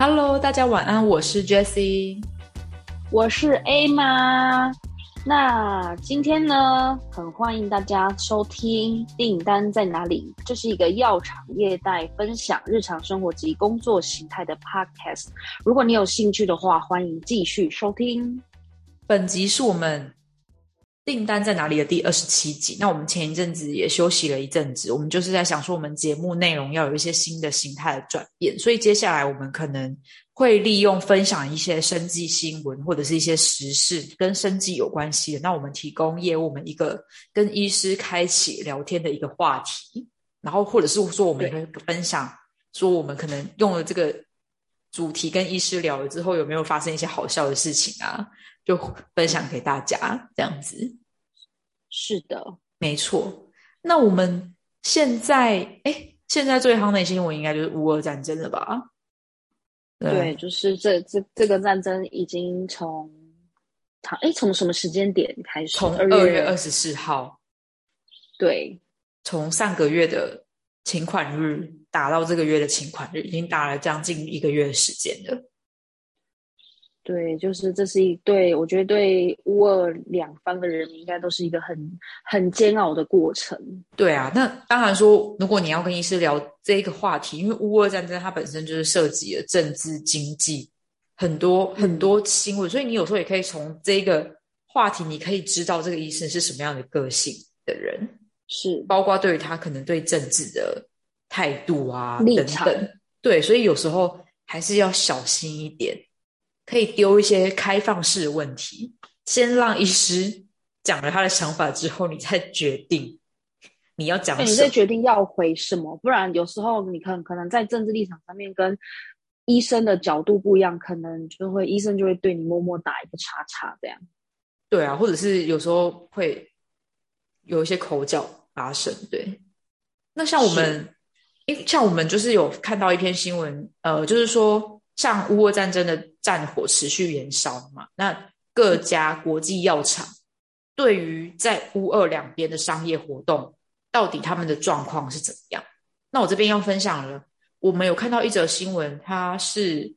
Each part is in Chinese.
Hello，大家晚安，我是 Jessie，我是 A 妈。那今天呢，很欢迎大家收听《订单在哪里》，这是一个药厂业代分享日常生活及工作形态的 Podcast。如果你有兴趣的话，欢迎继续收听。本集是我们。订单在哪里的第二十七集？那我们前一阵子也休息了一阵子，我们就是在想说，我们节目内容要有一些新的形态的转变，所以接下来我们可能会利用分享一些生计新闻或者是一些时事跟生计有关系的，那我们提供业务们一个跟医师开启聊天的一个话题，然后或者是说我们也会分享说我们可能用了这个主题跟医师聊了之后，有没有发生一些好笑的事情啊？就分享给大家这样子，是的，没错。那我们现在，哎，现在最夯的新闻应该就是乌俄战争了吧？对，就是这这这个战争已经从，哎，从什么时间点开始？从二月二十四号，对，从上个月的请款日打到这个月的请款日，已经打了将近一个月的时间了。对，就是这是一对，我觉得对乌俄两方的人民应该都是一个很很煎熬的过程。对啊，那当然说，如果你要跟医师聊这一个话题，因为乌俄战争它本身就是涉及了政治、经济很多很多新闻，所以你有时候也可以从这个话题，你可以知道这个医生是什么样的个性的人，是包括对于他可能对政治的态度啊等等。对，所以有时候还是要小心一点。可以丢一些开放式的问题，先让医师讲了他的想法之后，你再决定你要讲什么。你再决定要回什么，不然有时候你可能可能在政治立场上面跟医生的角度不一样，可能就会医生就会对你默默打一个叉叉这样。对啊，或者是有时候会有一些口角发生。对，那像我们，因像我们就是有看到一篇新闻，呃，就是说。像乌俄战争的战火持续燃烧嘛，那各家国际药厂对于在乌俄两边的商业活动，到底他们的状况是怎么样？那我这边要分享了，我们有看到一则新闻，它是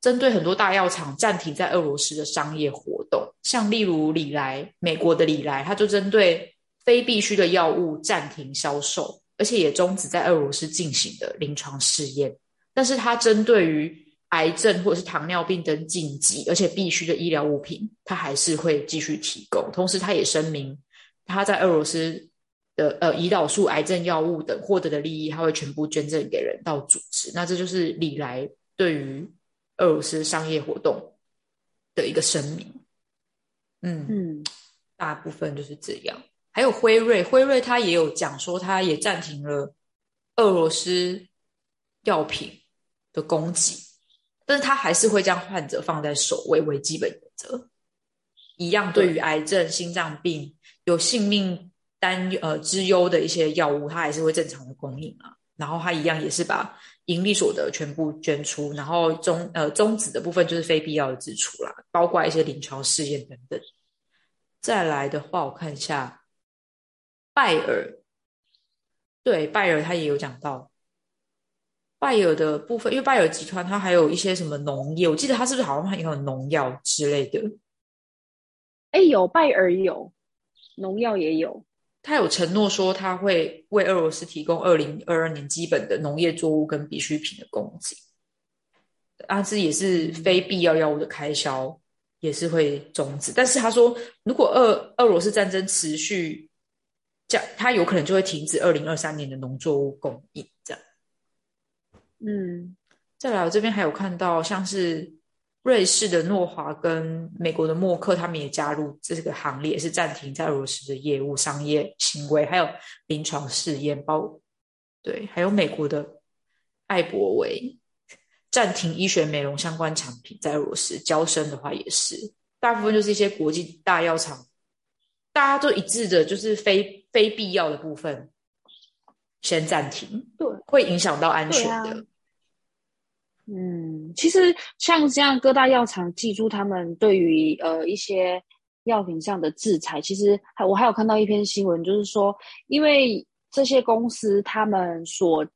针对很多大药厂暂停在俄罗斯的商业活动，像例如李来，美国的李来，它就针对非必需的药物暂停销售，而且也终止在俄罗斯进行的临床试验，但是它针对于癌症或者是糖尿病等紧急而且必须的医疗物品，他还是会继续提供。同时，他也声明，他在俄罗斯的呃胰岛素癌症药物等获得的利益，他会全部捐赠给人道组织。那这就是李来对于俄罗斯商业活动的一个声明。嗯嗯，大部分就是这样。还有辉瑞，辉瑞他也有讲说，他也暂停了俄罗斯药品的供给。但是他还是会将患者放在首位为基本原则，一样对于癌症、心脏病有性命担呃之忧的一些药物，他还是会正常的供应啊。然后他一样也是把盈利所得全部捐出，然后终呃终止的部分就是非必要的支出啦，包括一些临床试验等等。再来的话，我看一下拜耳，对拜耳他也有讲到。拜耳的部分，因为拜耳集团它还有一些什么农业，我记得它是不是好像还有农药之类的？哎，有拜耳有，农药也有。他有承诺说他会为俄罗斯提供二零二二年基本的农业作物跟必需品的供给，啊，这也是非必要药物的开销也是会终止。但是他说，如果俄俄罗斯战争持续，这样他有可能就会停止二零二三年的农作物供应，这样。嗯，再来，我这边还有看到，像是瑞士的诺华跟美国的默克，他们也加入这个行列，是暂停在俄罗斯的业务、商业行为，还有临床试验。包对，还有美国的艾博维暂停医学美容相关产品在俄罗斯，交生的话也是，大部分就是一些国际大药厂，大家都一致的，就是非非必要的部分先暂停，对，会影响到安全的。嗯，其实像这样各大药厂，记住他们对于呃一些药品上的制裁，其实还我还有看到一篇新闻，就是说，因为这些公司他们所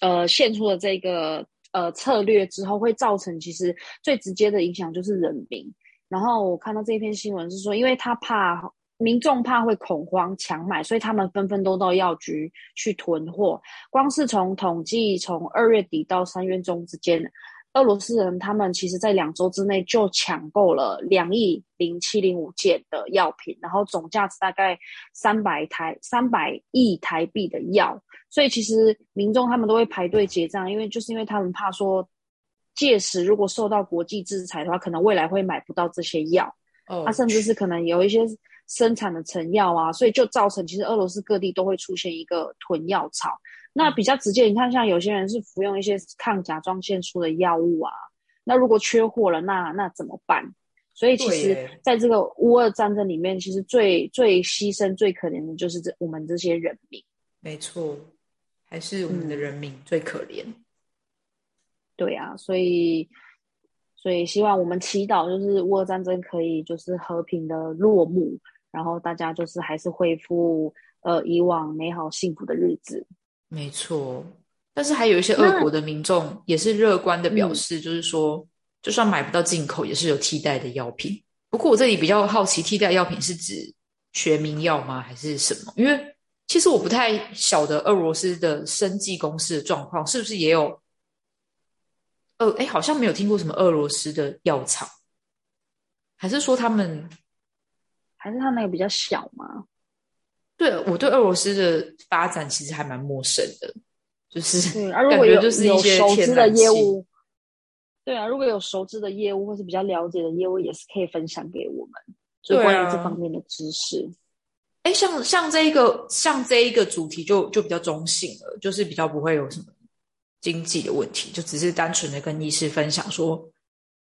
呃献出的这个呃策略之后，会造成其实最直接的影响就是人民。然后我看到这篇新闻是说，因为他怕民众怕会恐慌抢买，所以他们纷纷都到药局去囤货。光是从统计，从二月底到三月中之间。俄罗斯人他们其实，在两周之内就抢购了两亿零七零五件的药品，然后总价值大概三百台三百亿台币的药，所以其实民众他们都会排队结账，因为就是因为他们怕说，届时如果受到国际制裁的话，可能未来会买不到这些药，哦，它甚至是可能有一些生产的成药啊，所以就造成其实俄罗斯各地都会出现一个囤药潮。那比较直接，你看，像有些人是服用一些抗甲状腺素的药物啊，那如果缺货了，那那怎么办？所以其实在这个乌俄战争里面，其实最最牺牲、最可怜的就是这我们这些人民。没错，还是我们的人民最可怜。对啊，所以所以希望我们祈祷，就是乌俄战争可以就是和平的落幕，然后大家就是还是恢复呃以往美好幸福的日子。没错，但是还有一些俄国的民众也是乐观的表示，就是说，就算买不到进口，也是有替代的药品。不过我这里比较好奇，替代药品是指学名药吗，还是什么？因为其实我不太晓得俄罗斯的生技公司的状况，是不是也有？呃，哎，好像没有听过什么俄罗斯的药厂，还是说他们，还是他那个比较小吗？对，我对俄罗斯的发展其实还蛮陌生的，就是啊，如果有就是一些熟知的业务，对啊，如果有熟知的业务或是比较了解的业务，也是可以分享给我们，就关于这方面的知识。哎，像像这一个像这一个主题就就比较中性了，就是比较不会有什么经济的问题，就只是单纯的跟医师分享说，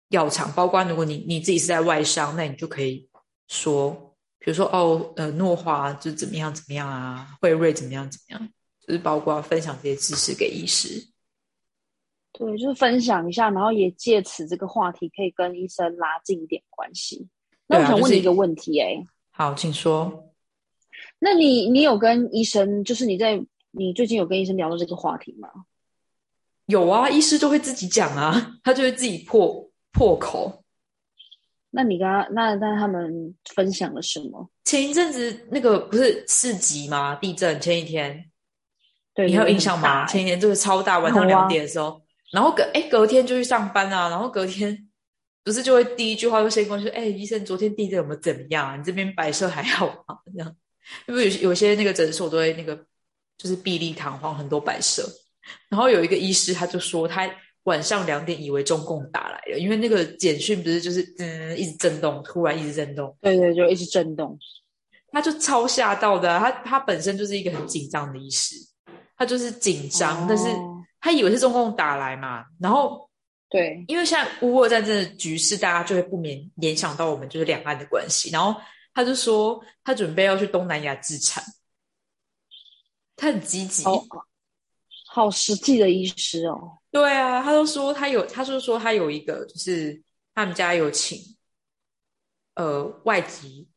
药厂，包括如果你你自己是在外商，那你就可以说。比如说哦，呃，诺华就怎么样怎么样啊，惠瑞怎么样怎么样，就是包括分享这些知识给医师。对，就是分享一下，然后也借此这个话题可以跟医生拉近一点关系。那我想问你一个问题，哎，好，请说。那你你有跟医生，就是你在你最近有跟医生聊到这个话题吗？有啊，医师都会自己讲啊，他就会自己破破口。那你跟他那那他们分享了什么？前一阵子那个不是四级吗？地震前一天，对你还有印象吗？前一天就是超大，晚上两点的时候，然后隔哎隔天就去上班啊，然后隔天不是就会第一句话就先过去，哎，医生昨天地震有没有怎么样啊？你这边摆设还好吗？这样，因为有有些那个诊所都会那个就是碧丽堂皇很多摆设，然后有一个医师他就说他。晚上两点，以为中共打来了，因为那个简讯不是就是嗯一直震动，突然一直震动，对对，就一直震动，他就超吓到的。他他本身就是一个很紧张的医师，他就是紧张，但是他以为是中共打来嘛，然后对，因为现在乌俄战争的局势，大家就会不免联想到我们就是两岸的关系，然后他就说他准备要去东南亚自产，他很积极。好实际的医师哦，对啊，他都说他有，他就说他有一个，就是他们家有请，呃，外籍，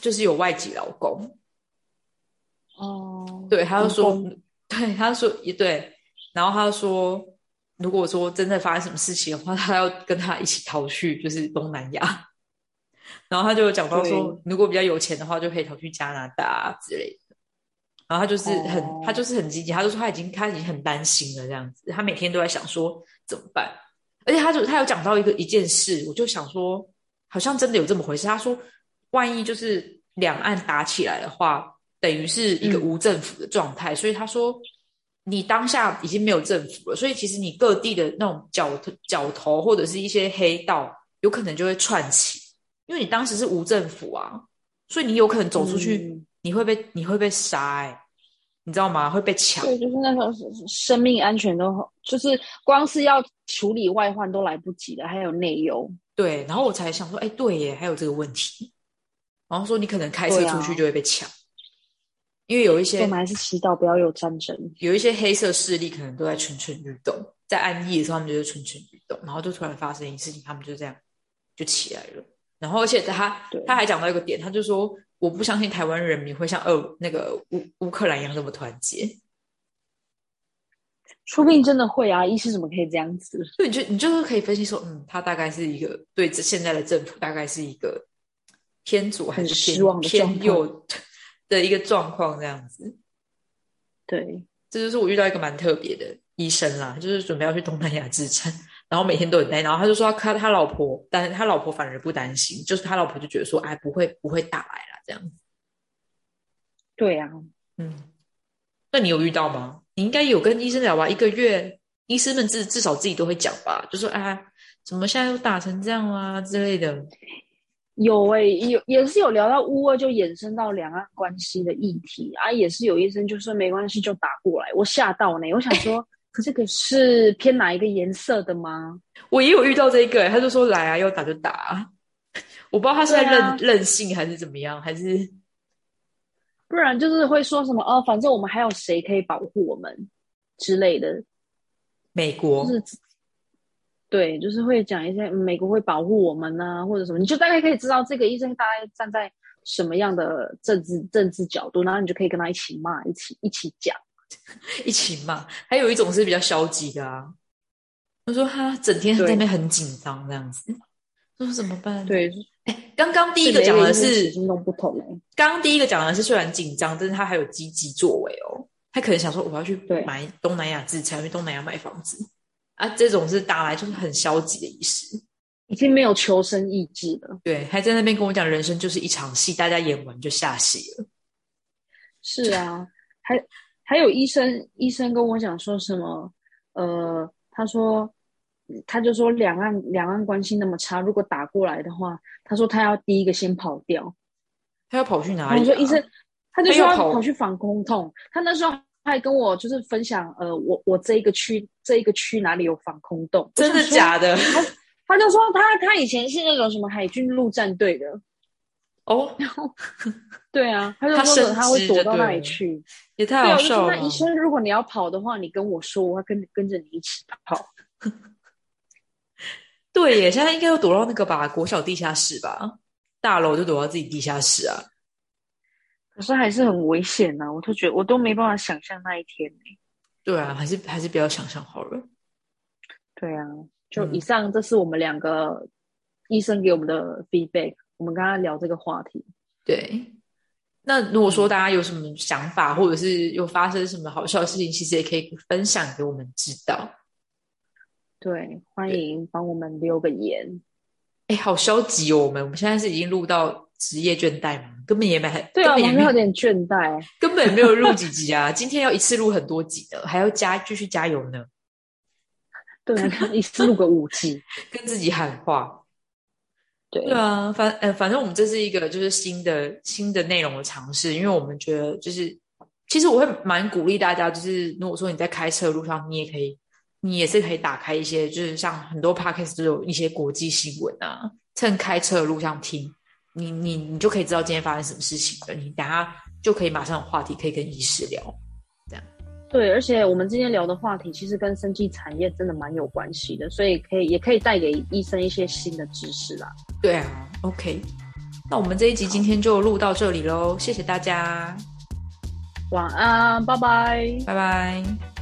就是有外籍老公。哦，对，他就说，对，他说也对，然后他就说，如果说真的发生什么事情的话，他要跟他一起逃去，就是东南亚。然后他就讲到说，如果比较有钱的话，就可以逃去加拿大之类的。然后他就是很，他就是很积极，他就说他已经他已经很担心了这样子，他每天都在想说怎么办，而且他就他有讲到一个一件事，我就想说好像真的有这么回事。他说万一就是两岸打起来的话，等于是一个无政府的状态，所以他说你当下已经没有政府了，所以其实你各地的那种角角头或者是一些黑道有可能就会串起，因为你当时是无政府啊，所以你有可能走出去。你会被你会被杀哎，你知道吗？会被抢。对，就是那时候生命安全都就是光是要处理外患都来不及了，还有内忧。对，然后我才想说，哎，对耶，还有这个问题。然后说你可能开车出去就会被抢，因为有一些我们还是祈祷不要有战争。有一些黑色势力可能都在蠢蠢欲动，在安逸的时候他们就是蠢蠢欲动，然后就突然发生一件事情，他们就这样就起来了。然后而且他对他还讲到一个点，他就说我不相信台湾人民会像俄那个乌乌克兰一样那么团结。说不定真的会啊！医师怎么可以这样子？对，你就你就是可以分析说，嗯，他大概是一个对这现在的政府大概是一个偏左还是偏偏右的一个状况这样子。对，这就是我遇到一个蛮特别的医生啦，就是准备要去东南亚自产，然后每天都很担心，然后他就说他他老婆，但他老婆反而不担心，就是他老婆就觉得说，哎，不会不会打来了这样子。对啊，嗯，那你有遇到吗？你应该有跟医生聊吧？一个月，医生们至至少自己都会讲吧，就说啊，怎么现在又打成这样啊之类的。有诶、有也是有聊到乌俄，就衍生到两岸关系的议题啊，也是有医生就说没关系，就打过来。我吓到呢，我想说这个是偏哪一个颜色的吗？我也有遇到这一个、他就说来啊，要打就打、啊。我不知道他是在任、啊任性还是怎么样，还是不然就是会说什么哦，反正我们还有谁可以保护我们之类的，美国就是对，就是会讲一些、嗯美国会保护我们呐、或者什么，你就大概可以知道这个医生大概站在什么样的政治政治角度，然后你就可以跟他一起骂，一起一起讲。一起骂，还有一种是比较消极的啊。他说他整天在那边很紧张这样子，说怎么办？，对，哎刚刚第一个讲的是生心动不同哎、刚刚第一个讲的是虽然紧张，但是他还有积极作为哦。他可能想说我要去买东南亚资产，去东南亚买房子啊，这种是打来就是很消极的意思。已经没有求生意志了。对，还在那边跟我讲人生就是一场戏，大家演完就下戏了。是啊，还还有医生医生跟我讲说什么？呃，他说他就说两岸两岸关系那么差，如果打过来的话，他说他要第一个先跑掉。他要跑去哪里、啊？我说医生，他就说他要跑去防空洞。他那时候还跟我就是分享，呃，我我这一个区这一个区哪里有防空洞？真的假的？他他就说他他以前是那种什么海军陆战队的，哦，然后对啊，他就他说他会躲到那里去。也太，好笑了那。医生，如果你要跑的话，你跟我说，我会跟跟着你一起跑。对耶，现在应该要躲到那个吧，国小地下室吧，大楼就躲到自己地下室啊。可是还是很危险呐、我都觉得我都没办法想象那一天呢、对啊，还是还是不要想象好了。对啊，就嗯以上，这是我们两个医生给我们的 feedback。我们刚刚聊这个话题，对，那如果说大家有什么想法，或者是有发生什么好笑的事情，其实也可以分享给我们知道。对，欢迎帮我们留个言。哎，好消极哦！我们我们现在是已经录到职业倦怠吗？根本也没，对啊，根本也没我们有点倦怠。根本没有录几集啊！今天要一次录很多集的，还要加继续加油呢，对啊，一次录个五集。跟自己喊话。对啊，反呃，反正我们这是一个就是新的新的内容的尝试，因为我们觉得就是，其实我会蛮鼓励大家，就是如果说你在开车路上，你也可以，你也是可以打开一些，就是像很多 podcast 都有一些国际新闻啊，趁开车的路上听，你你你就可以知道今天发生什么事情了，你等下就可以马上有话题可以跟医师聊。对，而且我们今天聊的话题其实跟生技产业真的蛮有关系的，所以可以也可以带给医生一些新的知识啦。对啊，OK，那我们这一集今天就录到这里喽，谢谢大家，晚安，拜拜。拜拜。